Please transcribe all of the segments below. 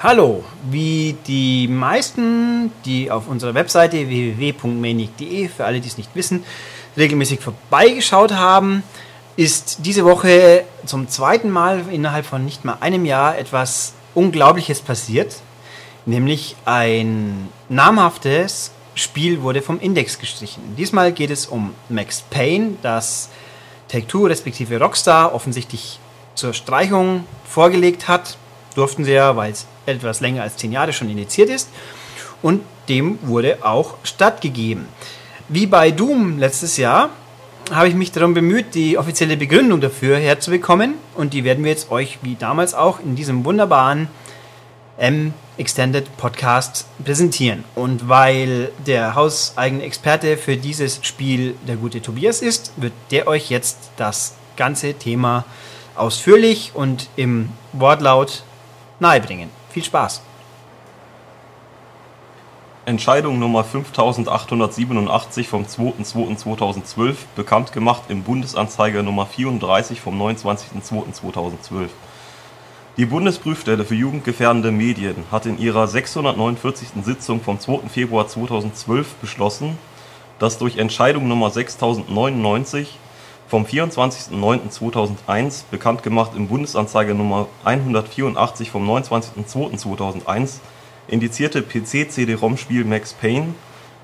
Hallo, wie die meisten, die auf unserer Webseite www.manic.de, für alle, die es nicht wissen, regelmäßig vorbeigeschaut haben, ist diese Woche zum zweiten Mal innerhalb von nicht mal einem Jahr etwas Unglaubliches passiert. Nämlich ein namhaftes Spiel wurde vom Index gestrichen. Diesmal geht es um Max Payne, das Take-Two respektive Rockstar offensichtlich zur Streichung vorgelegt hat. Durften sie ja, weil es etwas länger als zehn Jahre schon initiiert ist. Und dem wurde auch stattgegeben. Wie bei Doom letztes Jahr habe ich mich darum bemüht, die offizielle Begründung dafür herzubekommen. Und die werden wir jetzt euch, wie damals auch, in diesem wunderbaren M Extended Podcast präsentieren. Und weil der hauseigene Experte für dieses Spiel der gute Tobias ist, wird der euch jetzt das ganze Thema ausführlich und im Wortlaut nahebringen. Viel Spaß! Entscheidung Nummer 5887 vom 2.2.2012, bekannt gemacht im Bundesanzeiger Nummer 34 vom 29.02.2012. Die Bundesprüfstelle für jugendgefährdende Medien hat in ihrer 649. Sitzung vom 2. Februar 2012 beschlossen, dass durch Entscheidung Nummer 6099 vom 24.09.2001, bekannt gemacht im Bundesanzeiger Nummer 184 vom 29.02.2001, indizierte PC-CD-ROM-Spiel Max Payne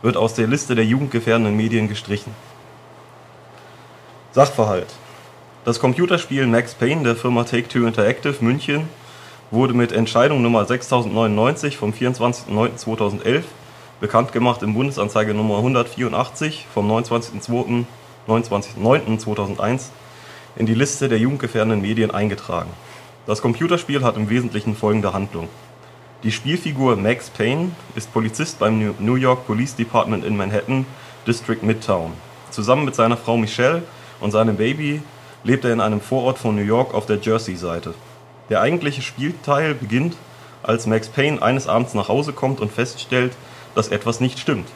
wird aus der Liste der jugendgefährdenden Medien gestrichen. Sachverhalt: Das Computerspiel Max Payne der Firma Take-Two Interactive München wurde mit Entscheidung Nummer 6099 vom 24.09.2011, bekannt gemacht im Bundesanzeiger Nummer 184 vom 29.02. 29.09.2001 in die Liste der jugendgefährdenden Medien eingetragen. Das Computerspiel hat im Wesentlichen folgende Handlung: Die Spielfigur Max Payne ist Polizist beim New York Police Department in Manhattan, District Midtown. Zusammen mit seiner Frau Michelle und seinem Baby lebt er in einem Vorort von New York auf der Jersey-Seite. Der eigentliche Spielteil beginnt, als Max Payne eines Abends nach Hause kommt und feststellt, dass etwas nicht stimmt.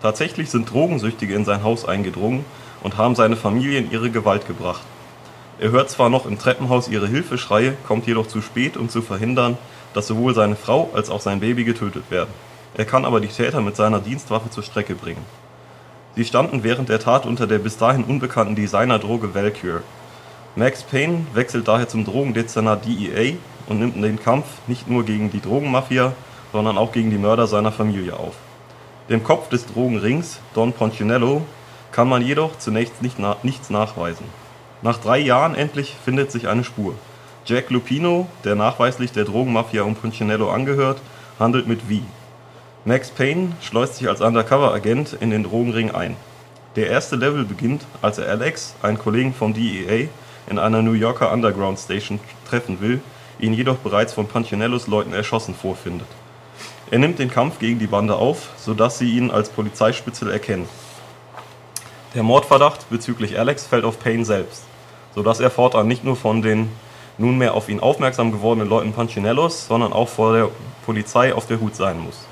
Tatsächlich sind Drogensüchtige in sein Haus eingedrungen und haben seine Familie in ihre Gewalt gebracht. Er hört zwar noch im Treppenhaus ihre Hilfeschreie, kommt jedoch zu spät, um zu verhindern, dass sowohl seine Frau als auch sein Baby getötet werden. Er kann aber die Täter mit seiner Dienstwaffe zur Strecke bringen. Sie standen während der Tat unter der bis dahin unbekannten Designerdroge Valkyr. Max Payne wechselt daher zum Drogendezernat DEA und nimmt den Kampf nicht nur gegen die Drogenmafia, sondern auch gegen die Mörder seiner Familie auf. Dem Kopf des Drogenrings, Don Poncinello, kann man jedoch zunächst nicht na nichts nachweisen. Nach drei Jahren endlich findet sich eine Spur. Jack Lupino, der nachweislich der Drogenmafia um Punchinello angehört, handelt mit V. Max Payne schleust sich als Undercover-Agent in den Drogenring ein. Der erste Level beginnt, als er Alex, einen Kollegen vom DEA, in einer New Yorker Underground Station treffen will, ihn jedoch bereits von Punchinellos Leuten erschossen vorfindet. Er nimmt den Kampf gegen die Bande auf, sodass sie ihn als Polizeispitzel erkennen. Der Mordverdacht bezüglich Alex fällt auf Payne selbst, sodass er fortan nicht nur von den nunmehr auf ihn aufmerksam gewordenen Leuten Punchinellos, sondern auch vor der Polizei auf der Hut sein muss.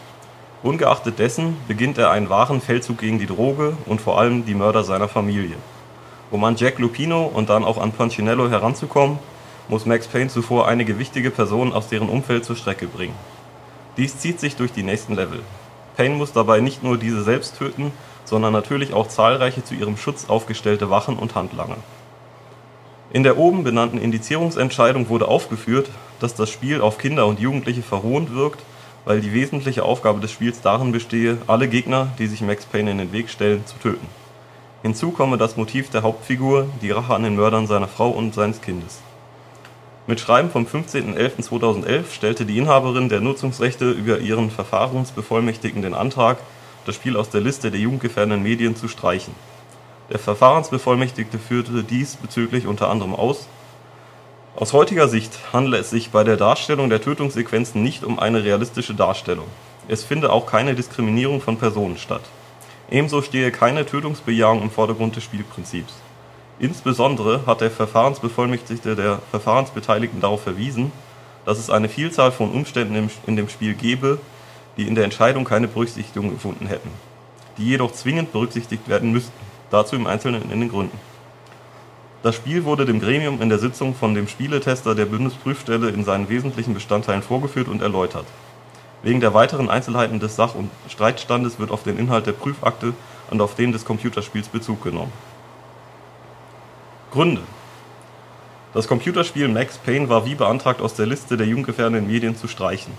Ungeachtet dessen beginnt er einen wahren Feldzug gegen die Droge und vor allem die Mörder seiner Familie. Um an Jack Lupino und dann auch an Punchinello heranzukommen, muss Max Payne zuvor einige wichtige Personen aus deren Umfeld zur Strecke bringen. Dies zieht sich durch die nächsten Level. Payne muss dabei nicht nur diese selbst töten, sondern natürlich auch zahlreiche zu ihrem Schutz aufgestellte Wachen und Handlanger. In der oben benannten Indizierungsentscheidung wurde aufgeführt, dass das Spiel auf Kinder und Jugendliche verrohend wirkt, weil die wesentliche Aufgabe des Spiels darin bestehe, alle Gegner, die sich Max Payne in den Weg stellen, zu töten. Hinzu komme das Motiv der Hauptfigur, die Rache an den Mördern seiner Frau und seines Kindes. Mit Schreiben vom 15.11.2011 stellte die Inhaberin der Nutzungsrechte über ihren Verfahrensbevollmächtigten den Antrag, das Spiel aus der Liste der jugendgefährdenden Medien zu streichen. Der Verfahrensbevollmächtigte führte diesbezüglich unter anderem aus: Aus heutiger Sicht handele es sich bei der Darstellung der Tötungssequenzen nicht um eine realistische Darstellung. Es finde auch keine Diskriminierung von Personen statt. Ebenso stehe keine Tötungsbejahung im Vordergrund des Spielprinzips. Insbesondere hat der Verfahrensbevollmächtigte der Verfahrensbeteiligten darauf verwiesen, dass es eine Vielzahl von Umständen in dem Spiel gebe, die in der Entscheidung keine Berücksichtigung gefunden hätten, die jedoch zwingend berücksichtigt werden müssten, dazu im Einzelnen in den Gründen. Das Spiel wurde dem Gremium in der Sitzung von dem Spieletester der Bundesprüfstelle in seinen wesentlichen Bestandteilen vorgeführt und erläutert. Wegen der weiteren Einzelheiten des Sach und Streitstandes wird auf den Inhalt der Prüfakte und auf den des Computerspiels Bezug genommen. Gründe Das Computerspiel Max Payne war wie beantragt aus der Liste der jugendgefährdenden Medien zu streichen.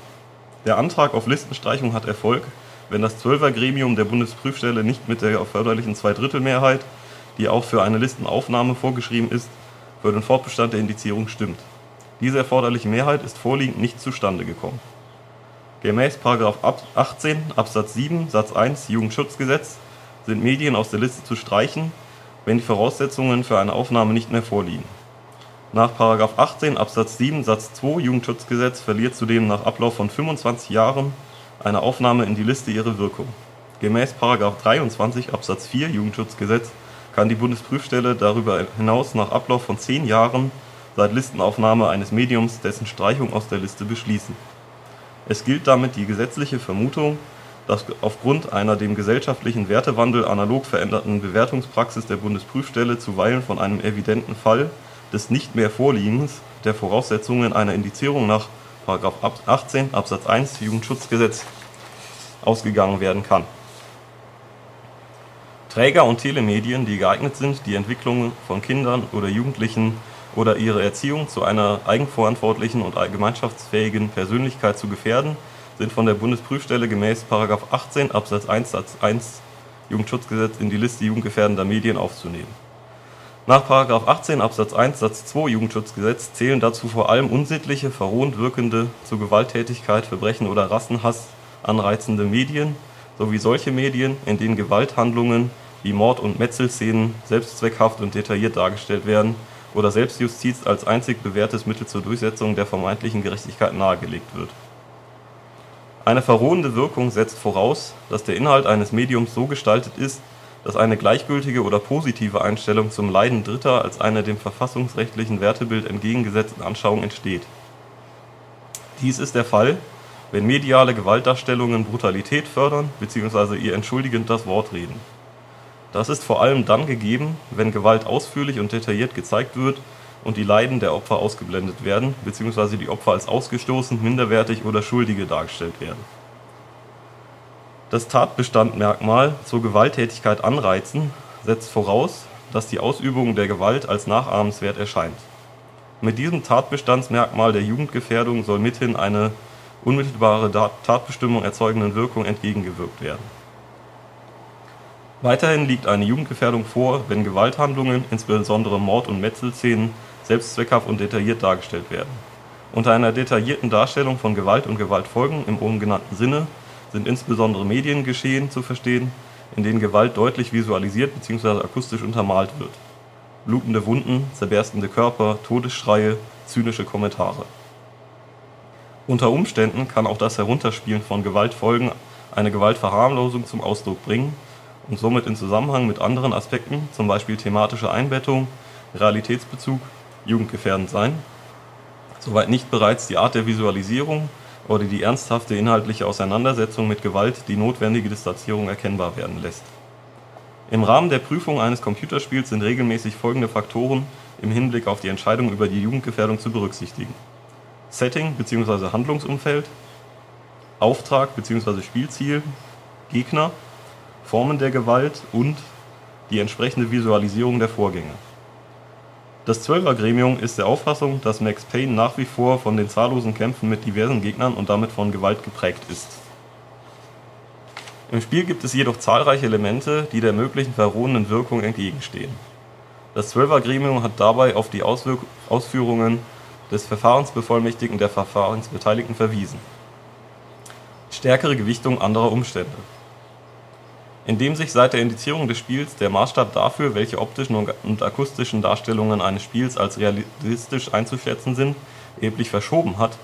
Der Antrag auf Listenstreichung hat Erfolg, wenn das Zwölfergremium der Bundesprüfstelle nicht mit der erforderlichen Zweidrittelmehrheit, die auch für eine Listenaufnahme vorgeschrieben ist, für den Fortbestand der Indizierung stimmt. Diese erforderliche Mehrheit ist vorliegend nicht zustande gekommen. Gemäß § 18 Absatz 7 Satz 1 Jugendschutzgesetz sind Medien aus der Liste zu streichen, wenn die Voraussetzungen für eine Aufnahme nicht mehr vorliegen. Nach § 18 Absatz 7 Satz 2 Jugendschutzgesetz verliert zudem nach Ablauf von 25 Jahren eine Aufnahme in die Liste ihre Wirkung. Gemäß § 23 Absatz 4 Jugendschutzgesetz kann die Bundesprüfstelle darüber hinaus nach Ablauf von 10 Jahren seit Listenaufnahme eines Mediums dessen Streichung aus der Liste beschließen es gilt damit die gesetzliche Vermutung, dass aufgrund einer dem gesellschaftlichen Wertewandel analog veränderten Bewertungspraxis der Bundesprüfstelle zuweilen von einem evidenten Fall des Nicht-Mehr-Vorliegens der Voraussetzungen einer Indizierung nach § 18 Absatz 1 Jugendschutzgesetz ausgegangen werden kann. Träger und Telemedien, die geeignet sind, die Entwicklung von Kindern oder Jugendlichen oder ihre Erziehung zu einer eigenverantwortlichen und gemeinschaftsfähigen Persönlichkeit zu gefährden, sind von der Bundesprüfstelle gemäß § 18 Absatz 1 Satz 1 Jugendschutzgesetz in die Liste jugendgefährdender Medien aufzunehmen. Nach § 18 Absatz 1 Satz 2 Jugendschutzgesetz zählen dazu vor allem unsittliche, verrohend wirkende, zu Gewalttätigkeit, Verbrechen oder Rassenhass anreizende Medien sowie solche Medien, in denen Gewalthandlungen wie Mord und Metzelszenen selbstzweckhaft und detailliert dargestellt werden oder Selbstjustiz als einzig bewährtes Mittel zur Durchsetzung der vermeintlichen Gerechtigkeit nahegelegt wird. Eine verrohende Wirkung setzt voraus, dass der Inhalt eines Mediums so gestaltet ist, dass eine gleichgültige oder positive Einstellung zum Leiden Dritter als einer dem verfassungsrechtlichen Wertebild entgegengesetzten Anschauung entsteht. Dies ist der Fall, wenn mediale Gewaltdarstellungen Brutalität fördern bzw. ihr entschuldigend das Wort reden das ist vor allem dann gegeben, wenn Gewalt ausführlich und detailliert gezeigt wird und die Leiden der Opfer ausgeblendet werden bzw. die Opfer als ausgestoßen, minderwertig oder Schuldige dargestellt werden. Das Tatbestandmerkmal zur Gewalttätigkeit anreizen setzt voraus, dass die Ausübung der Gewalt als nachahmenswert erscheint. Mit diesem Tatbestandsmerkmal der Jugendgefährdung soll mithin eine unmittelbare Tatbestimmung erzeugenden Wirkung entgegengewirkt werden Weiterhin liegt eine Jugendgefährdung vor, wenn Gewalthandlungen, insbesondere Mord und Metzelszenen, selbstzweckhaft und detailliert dargestellt werden. Unter einer detaillierten Darstellung von Gewalt und Gewaltfolgen im oben genannten Sinne sind insbesondere Mediengeschehen zu verstehen, in denen Gewalt deutlich visualisiert bzw. akustisch untermalt wird. Blutende Wunden, zerberstende Körper, Todesschreie, zynische Kommentare. Unter Umständen kann auch das Herunterspielen von Gewaltfolgen eine Gewaltverharmlosung zum Ausdruck bringen und somit in Zusammenhang mit anderen Aspekten zum Beispiel thematische Einbettung, Realitätsbezug, jugendgefährdend sein, soweit nicht bereits die Art der Visualisierung oder die ernsthafte inhaltliche Auseinandersetzung mit Gewalt die notwendige Distanzierung erkennbar werden lässt. Im Rahmen der Prüfung eines Computerspiels sind regelmäßig folgende Faktoren im Hinblick auf die Entscheidung über die Jugendgefährdung zu berücksichtigen: Setting bzw. Handlungsumfeld, Auftrag bzw. Spielziel, Gegner Formen der Gewalt und die entsprechende Visualisierung der Vorgänge. Das Zwölfergremium ist der Auffassung, dass Max Payne nach wie vor von den zahllosen Kämpfen mit diversen Gegnern und damit von Gewalt geprägt ist. Im Spiel gibt es jedoch zahlreiche Elemente, die der möglichen verrohenden Wirkung entgegenstehen. Das Zwölfergremium hat dabei auf die Auswirk Ausführungen des Verfahrensbevollmächtigten der Verfahrensbeteiligten verwiesen. Stärkere Gewichtung anderer Umstände indem sich seit der Indizierung des Spiels der Maßstab dafür, welche optischen und akustischen Darstellungen eines Spiels als realistisch einzuschätzen sind, erheblich verschoben hat,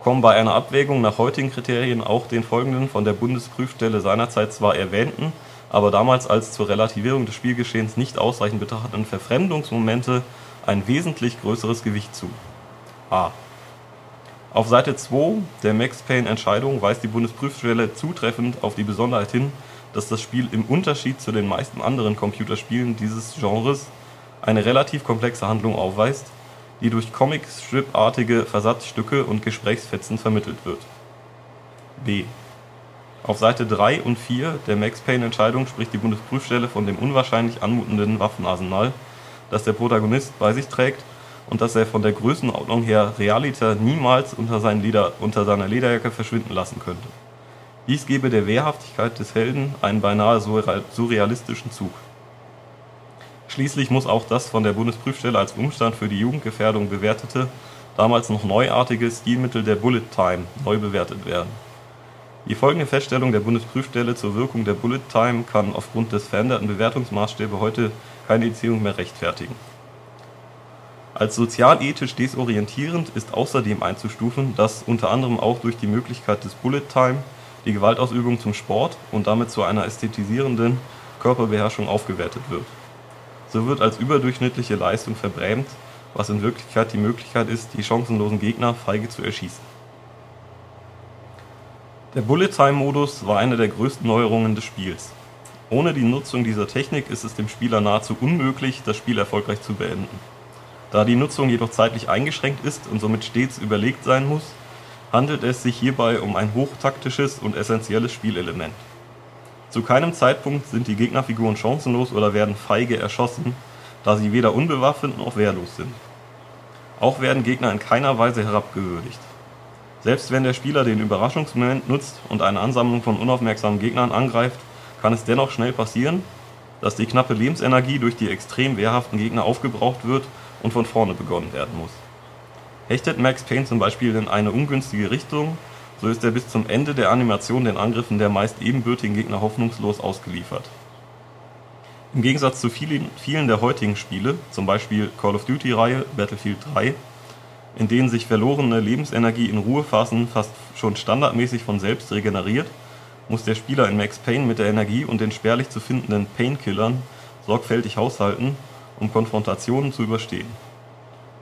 kommen bei einer Abwägung nach heutigen Kriterien auch den folgenden von der Bundesprüfstelle seinerzeit zwar erwähnten, aber damals als zur Relativierung des Spielgeschehens nicht ausreichend betrachteten Verfremdungsmomente ein wesentlich größeres Gewicht zu: a. Auf Seite 2 der Max Payne Entscheidung weist die Bundesprüfstelle zutreffend auf die Besonderheit hin, dass das Spiel im Unterschied zu den meisten anderen Computerspielen dieses Genres eine relativ komplexe Handlung aufweist, die durch Comic-Strip-artige Versatzstücke und Gesprächsfetzen vermittelt wird. B. Auf Seite 3 und 4 der Max Payne Entscheidung spricht die Bundesprüfstelle von dem unwahrscheinlich anmutenden Waffenarsenal, das der Protagonist bei sich trägt und dass er von der Größenordnung her Realiter niemals unter, Leder, unter seiner Lederjacke verschwinden lassen könnte. Dies gebe der Wehrhaftigkeit des Helden einen beinahe surrealistischen Zug. Schließlich muss auch das von der Bundesprüfstelle als Umstand für die Jugendgefährdung bewertete, damals noch neuartige Stilmittel der Bullet Time neu bewertet werden. Die folgende Feststellung der Bundesprüfstelle zur Wirkung der Bullet Time kann aufgrund des veränderten Bewertungsmaßstäbe heute keine Indizierung mehr rechtfertigen als sozialethisch desorientierend ist außerdem einzustufen, dass unter anderem auch durch die Möglichkeit des Bullet Time die Gewaltausübung zum Sport und damit zu einer ästhetisierenden Körperbeherrschung aufgewertet wird. So wird als überdurchschnittliche Leistung verbrämt, was in Wirklichkeit die Möglichkeit ist, die chancenlosen Gegner feige zu erschießen. Der Bullet Time Modus war eine der größten Neuerungen des Spiels. Ohne die Nutzung dieser Technik ist es dem Spieler nahezu unmöglich, das Spiel erfolgreich zu beenden da die Nutzung jedoch zeitlich eingeschränkt ist und somit stets überlegt sein muss, handelt es sich hierbei um ein hochtaktisches und essentielles Spielelement. Zu keinem Zeitpunkt sind die Gegnerfiguren chancenlos oder werden feige erschossen, da sie weder unbewaffnet noch wehrlos sind. Auch werden Gegner in keiner Weise herabgewürdigt. Selbst wenn der Spieler den Überraschungsmoment nutzt und eine Ansammlung von unaufmerksamen Gegnern angreift, kann es dennoch schnell passieren, dass die knappe Lebensenergie durch die extrem wehrhaften Gegner aufgebraucht wird und von vorne begonnen werden muss. Hechtet Max Payne zum Beispiel in eine ungünstige Richtung, so ist er bis zum Ende der Animation den Angriffen der meist ebenbürtigen Gegner hoffnungslos ausgeliefert. Im Gegensatz zu vielen, der heutigen Spiele, zum Beispiel Call of Duty-Reihe, Battlefield 3, in denen sich verlorene Lebensenergie in Ruhephasen fast schon standardmäßig von selbst regeneriert, muss der Spieler in Max Payne mit der Energie und den spärlich zu findenden Painkillern sorgfältig haushalten um Konfrontationen zu überstehen.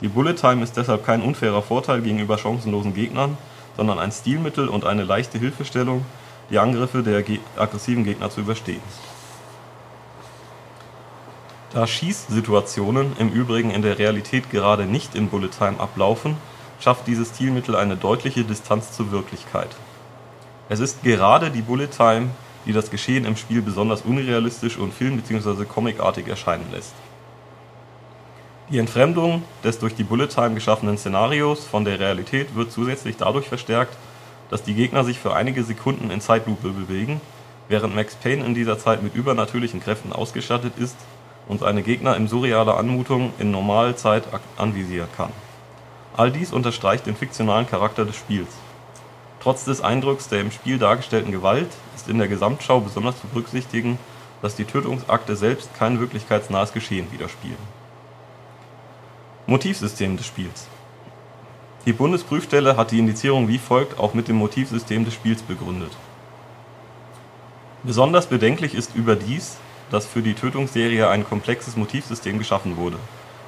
Die Bullet Time ist deshalb kein unfairer Vorteil gegenüber chancenlosen Gegnern, sondern ein Stilmittel und eine leichte Hilfestellung, die Angriffe der aggressiven Gegner zu überstehen. Da Schießsituationen im Übrigen in der Realität gerade nicht in Bullet Time ablaufen, schafft dieses Stilmittel eine deutliche Distanz zur Wirklichkeit. Es ist gerade die Bullet Time, die das Geschehen im Spiel besonders unrealistisch und film- bzw. comicartig erscheinen lässt. Die Entfremdung des durch die Bullet Time geschaffenen Szenarios von der Realität wird zusätzlich dadurch verstärkt, dass die Gegner sich für einige Sekunden in Zeitlupe bewegen, während Max Payne in dieser Zeit mit übernatürlichen Kräften ausgestattet ist und seine Gegner in surrealer Anmutung in Normalzeit anvisieren kann. All dies unterstreicht den fiktionalen Charakter des Spiels. Trotz des Eindrucks der im Spiel dargestellten Gewalt ist in der Gesamtschau besonders zu berücksichtigen, dass die Tötungsakte selbst kein wirklichkeitsnahes Geschehen widerspiegeln Motivsystem des Spiels Die Bundesprüfstelle hat die Indizierung wie folgt auch mit dem Motivsystem des Spiels begründet. Besonders bedenklich ist überdies, dass für die Tötungsserie ein komplexes Motivsystem geschaffen wurde.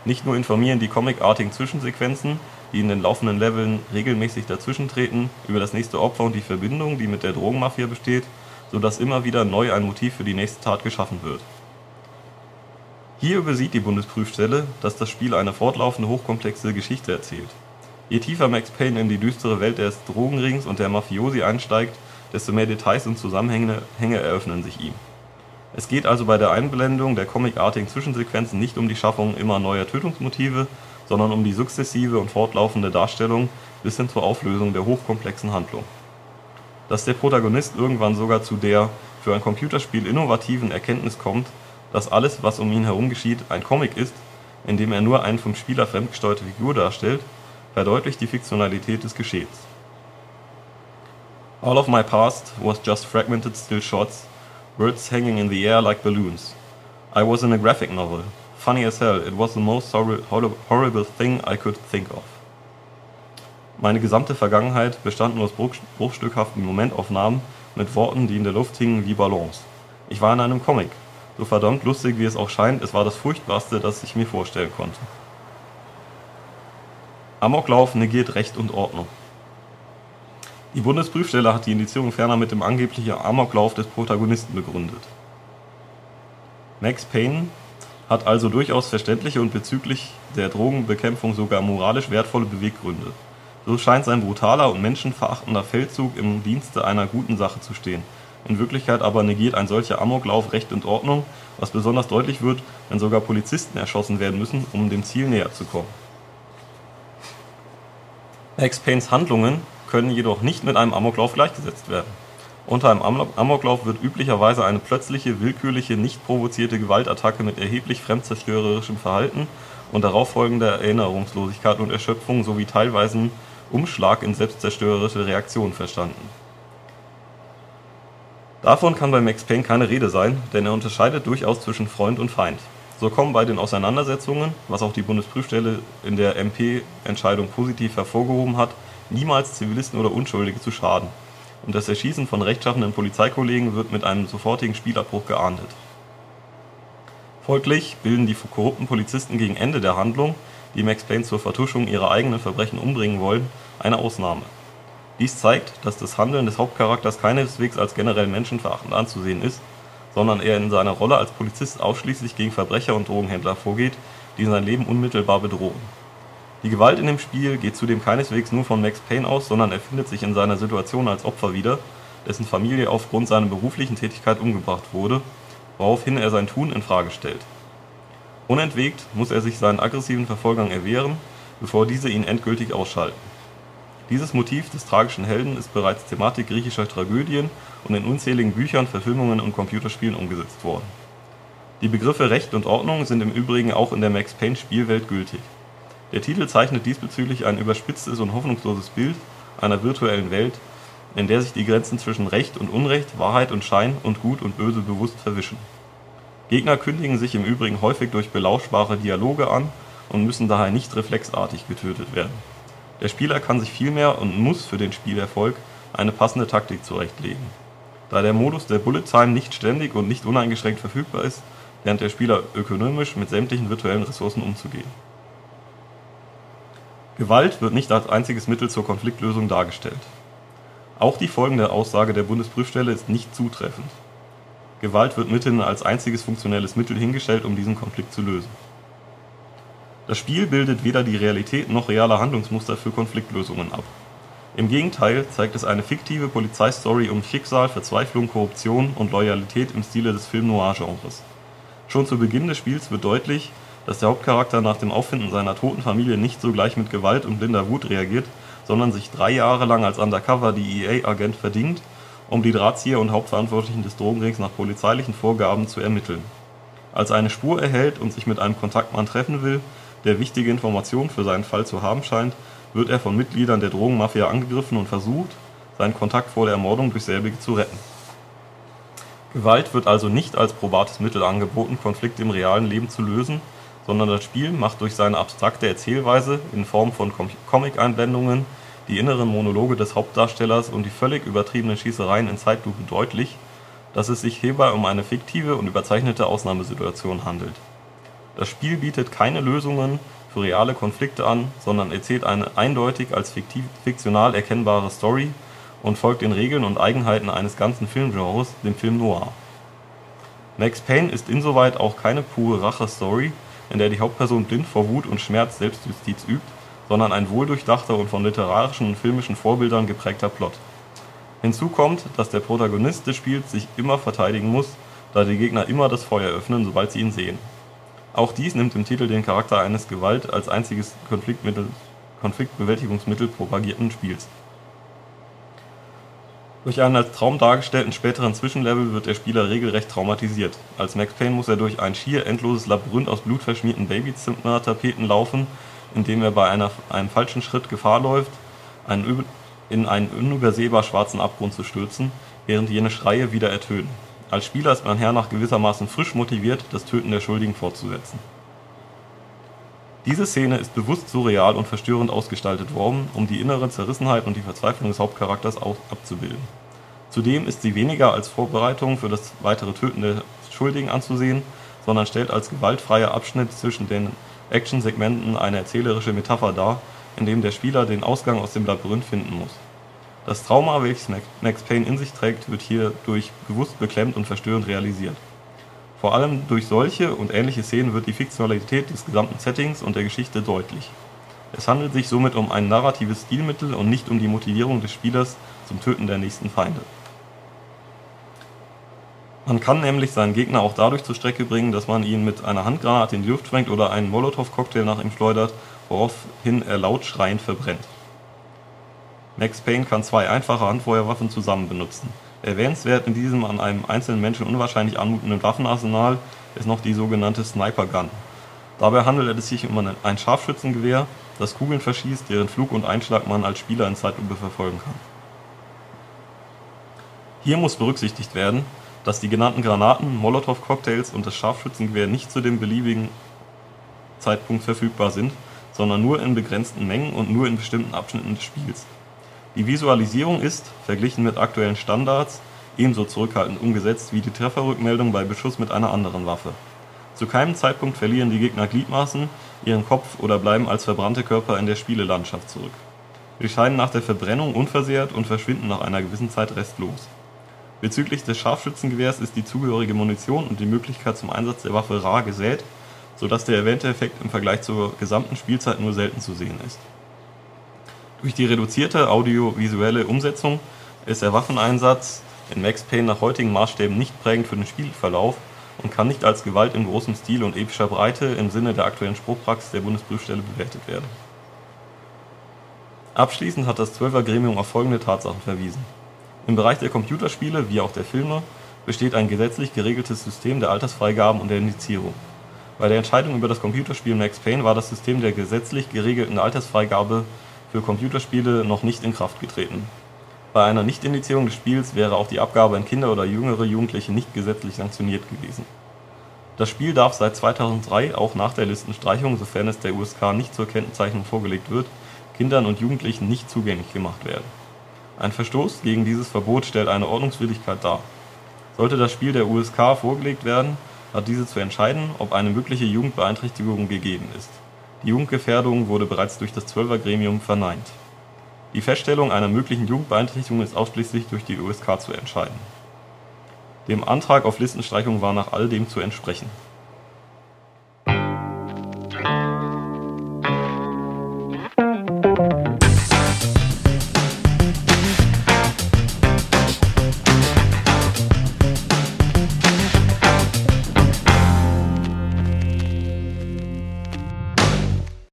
Nicht nur informieren die comicartigen Zwischensequenzen, die in den laufenden Leveln regelmäßig dazwischentreten, über das nächste Opfer und die Verbindung, die mit der Drogenmafia besteht, so dass immer wieder neu ein Motiv für die nächste Tat geschaffen wird hier übersieht die Bundesprüfstelle, dass das Spiel eine fortlaufende hochkomplexe Geschichte erzählt. Je tiefer Max Payne in die düstere Welt des Drogenrings und der Mafiosi einsteigt, desto mehr Details und Zusammenhänge eröffnen sich ihm. Es geht also bei der Einblendung der comicartigen Zwischensequenzen nicht um die Schaffung immer neuer Tötungsmotive, sondern um die sukzessive und fortlaufende Darstellung bis hin zur Auflösung der hochkomplexen Handlung. Dass der Protagonist irgendwann sogar zu der für ein Computerspiel innovativen Erkenntnis kommt dass alles, was um ihn herum geschieht, ein Comic ist, in dem er nur eine vom Spieler fremdgesteuerte Figur darstellt, verdeutlicht die Fiktionalität des Geschehens. All of my past was just fragmented still shots, words hanging in the air like balloons. I was in a graphic novel. Funny as hell, it was the most horrible thing I could think of. Meine gesamte Vergangenheit bestand nur aus bruchstückhaften Momentaufnahmen mit Worten, die in der Luft hingen wie Ballons. Ich war in einem Comic, so verdammt lustig wie es auch scheint, es war das Furchtbarste, das ich mir vorstellen konnte. Amoklauf negiert Recht und Ordnung. Die Bundesprüfstelle hat die Indizierung ferner mit dem angeblichen Amoklauf des Protagonisten begründet. Max Payne hat also durchaus verständliche und bezüglich der Drogenbekämpfung sogar moralisch wertvolle Beweggründe. So scheint sein brutaler und menschenverachtender Feldzug im Dienste einer guten Sache zu stehen. In Wirklichkeit aber negiert ein solcher Amoklauf Recht und Ordnung, was besonders deutlich wird, wenn sogar Polizisten erschossen werden müssen, um dem Ziel näher zu kommen. Max Paynes Handlungen können jedoch nicht mit einem Amoklauf gleichgesetzt werden. Unter einem Amoklauf wird üblicherweise eine plötzliche, willkürliche, nicht provozierte Gewaltattacke mit erheblich fremdzerstörerischem Verhalten und darauffolgender Erinnerungslosigkeit und Erschöpfung sowie teilweisen Umschlag in selbstzerstörerische Reaktionen verstanden. Davon kann bei Max Payne keine Rede sein, denn er unterscheidet durchaus zwischen Freund und Feind. So kommen bei den Auseinandersetzungen, was auch die Bundesprüfstelle in der MP-Entscheidung positiv hervorgehoben hat, niemals Zivilisten oder Unschuldige zu Schaden und das Erschießen von rechtschaffenen Polizeikollegen wird mit einem sofortigen Spielabbruch geahndet. Folglich bilden die korrupten Polizisten gegen Ende der Handlung, die Max Payne zur Vertuschung ihrer eigenen Verbrechen umbringen wollen, eine Ausnahme. Dies zeigt, dass das Handeln des Hauptcharakters keineswegs als generell menschenverachtend anzusehen ist, sondern er in seiner Rolle als Polizist ausschließlich gegen Verbrecher und Drogenhändler vorgeht, die sein Leben unmittelbar bedrohen die Gewalt in dem Spiel geht zudem keineswegs nur von Max Payne aus, sondern er findet sich in seiner Situation als Opfer wieder, dessen Familie aufgrund seiner beruflichen Tätigkeit umgebracht wurde, woraufhin er sein Tun in Frage stellt. Unentwegt muss er sich seinen aggressiven Verfolgern erwehren, bevor diese ihn endgültig ausschalten. Dieses Motiv des tragischen Helden ist bereits Thematik griechischer Tragödien und in unzähligen Büchern, Verfilmungen und Computerspielen umgesetzt worden. Die Begriffe Recht und Ordnung sind im Übrigen auch in der Max Payne Spielwelt gültig der Titel zeichnet diesbezüglich ein überspitztes und hoffnungsloses Bild einer virtuellen Welt, in der sich die Grenzen zwischen Recht und Unrecht, Wahrheit und Schein und Gut und Böse bewusst verwischen. Gegner kündigen sich im Übrigen häufig durch belauschbare Dialoge an und müssen daher nicht reflexartig getötet werden. Der Spieler kann sich vielmehr und muss für den Spielerfolg eine passende Taktik zurechtlegen. Da der Modus der Bullet Time nicht ständig und nicht uneingeschränkt verfügbar ist, lernt der Spieler ökonomisch mit sämtlichen virtuellen Ressourcen umzugehen Gewalt wird nicht als einziges Mittel zur Konfliktlösung dargestellt. Auch die folgende Aussage der Bundesprüfstelle ist nicht zutreffend. Gewalt wird mithin als einziges funktionelles Mittel hingestellt, um diesen Konflikt zu lösen. Das Spiel bildet weder die Realität noch reale Handlungsmuster für Konfliktlösungen ab. Im Gegenteil zeigt es eine fiktive Polizeistory um Schicksal, Verzweiflung, Korruption und Loyalität im Stile des Film-Noir-Genres. Schon zu Beginn des Spiels wird deutlich dass der Hauptcharakter nach dem Auffinden seiner toten Familie nicht sogleich mit Gewalt und blinder Wut reagiert, sondern sich drei Jahre lang als Undercover-DEA-Agent verdingt, um die Drahtzieher und Hauptverantwortlichen des Drogenrings nach polizeilichen Vorgaben zu ermitteln. Als er eine Spur erhält und sich mit einem Kontaktmann treffen will, der wichtige Informationen für seinen Fall zu haben scheint, wird er von Mitgliedern der Drogenmafia angegriffen und versucht, seinen Kontakt vor der Ermordung durch selbige zu retten. Gewalt wird also nicht als probates Mittel angeboten, Konflikte im realen Leben zu lösen, sondern das Spiel macht durch seine abstrakte Erzählweise in Form von Comic-Einblendungen, die inneren Monologe des Hauptdarstellers und die völlig übertriebenen Schießereien in Zeitlupe deutlich, dass es sich hierbei um eine fiktive und überzeichnete Ausnahmesituation handelt. Das Spiel bietet keine Lösungen für reale Konflikte an, sondern erzählt eine eindeutig als fiktional erkennbare Story und folgt den Regeln und Eigenheiten eines ganzen Filmgenres, dem Film Noir. Max Payne ist insoweit auch keine pure Rache-Story, in der die Hauptperson blind vor Wut und Schmerz Selbstjustiz übt, sondern ein wohldurchdachter und von literarischen und filmischen Vorbildern geprägter Plot. Hinzu kommt, dass der Protagonist des Spiels sich immer verteidigen muss, da die Gegner immer das Feuer öffnen, sobald sie ihn sehen. Auch dies nimmt im Titel den Charakter eines Gewalt als einziges Konfliktbewältigungsmittel propagierten Spiels durch einen als Traum dargestellten späteren Zwischenlevel wird der Spieler regelrecht traumatisiert. Als Max Payne muss er durch ein schier endloses Labyrinth aus blutverschmierten Babyzimmertapeten laufen, in dem er bei einer, einem falschen Schritt Gefahr läuft, einen, in einen unübersehbar schwarzen Abgrund zu stürzen, während jene Schreie wieder ertönen. Als Spieler ist man hernach gewissermaßen frisch motiviert, das Töten der Schuldigen fortzusetzen. Diese Szene ist bewusst surreal und verstörend ausgestaltet worden, um die innere Zerrissenheit und die Verzweiflung des Hauptcharakters abzubilden. Zudem ist sie weniger als Vorbereitung für das weitere Töten der Schuldigen anzusehen, sondern stellt als gewaltfreier Abschnitt zwischen den Actionsegmenten eine erzählerische Metapher dar, in dem der Spieler den Ausgang aus dem Labyrinth finden muss. Das Trauma, welches Max Payne in sich trägt, wird hierdurch bewusst beklemmt und verstörend realisiert. Vor allem durch solche und ähnliche Szenen wird die Fiktionalität des gesamten Settings und der Geschichte deutlich. Es handelt sich somit um ein narratives Stilmittel und nicht um die Motivierung des Spielers zum Töten der nächsten Feinde. Man kann nämlich seinen Gegner auch dadurch zur Strecke bringen, dass man ihn mit einer Handgranate in die Luft sprengt oder einen Molotow-Cocktail nach ihm schleudert, woraufhin er laut schreiend verbrennt. Max Payne kann zwei einfache Handfeuerwaffen zusammen benutzen. Erwähnenswert in diesem an einem einzelnen Menschen unwahrscheinlich anmutenden Waffenarsenal ist noch die sogenannte Sniper Gun. Dabei handelt es sich um ein Scharfschützengewehr, das Kugeln verschießt, deren Flug und Einschlag man als Spieler in Zeitlupe verfolgen kann. Hier muss berücksichtigt werden, dass die genannten Granaten, Molotow-Cocktails und das Scharfschützengewehr nicht zu dem beliebigen Zeitpunkt verfügbar sind, sondern nur in begrenzten Mengen und nur in bestimmten Abschnitten des Spiels. Die Visualisierung ist, verglichen mit aktuellen Standards, ebenso zurückhaltend umgesetzt wie die Trefferrückmeldung bei Beschuss mit einer anderen Waffe. Zu keinem Zeitpunkt verlieren die Gegner Gliedmaßen, ihren Kopf oder bleiben als verbrannte Körper in der Spielelandschaft zurück. Sie scheinen nach der Verbrennung unversehrt und verschwinden nach einer gewissen Zeit restlos Bezüglich des Scharfschützengewehrs ist die zugehörige Munition und die Möglichkeit zum Einsatz der Waffe rar gesät, so dass der erwähnte Effekt im Vergleich zur gesamten Spielzeit nur selten zu sehen ist. Durch die reduzierte audiovisuelle Umsetzung ist der Waffeneinsatz in Max Payne nach heutigen Maßstäben nicht prägend für den Spielverlauf und kann nicht als Gewalt in großem Stil und epischer Breite im Sinne der aktuellen Spruchpraxis der Bundesprüfstelle bewertet werden. Abschließend hat das Zwölfer-Gremium auf folgende Tatsachen verwiesen im Bereich der Computerspiele wie auch der Filme besteht ein gesetzlich geregeltes System der Altersfreigaben und der Indizierung. Bei der Entscheidung über das Computerspiel Max Payne war das System der gesetzlich geregelten Altersfreigabe für Computerspiele noch nicht in Kraft getreten. Bei einer Nichtindizierung des Spiels wäre auch die Abgabe an Kinder oder jüngere Jugendliche nicht gesetzlich sanktioniert gewesen. Das Spiel darf seit 2003 auch nach der Listenstreichung, sofern es der USK nicht zur Kennzeichnung vorgelegt wird, Kindern und Jugendlichen nicht zugänglich gemacht werden ein Verstoß gegen dieses Verbot stellt eine Ordnungswidrigkeit dar. Sollte das Spiel der USK vorgelegt werden, hat diese zu entscheiden, ob eine mögliche Jugendbeeinträchtigung gegeben ist. Die Jugendgefährdung wurde bereits durch das Zwölfergremium verneint. Die Feststellung einer möglichen Jugendbeeinträchtigung ist ausschließlich durch die USK zu entscheiden. Dem Antrag auf Listenstreichung war nach all dem zu entsprechen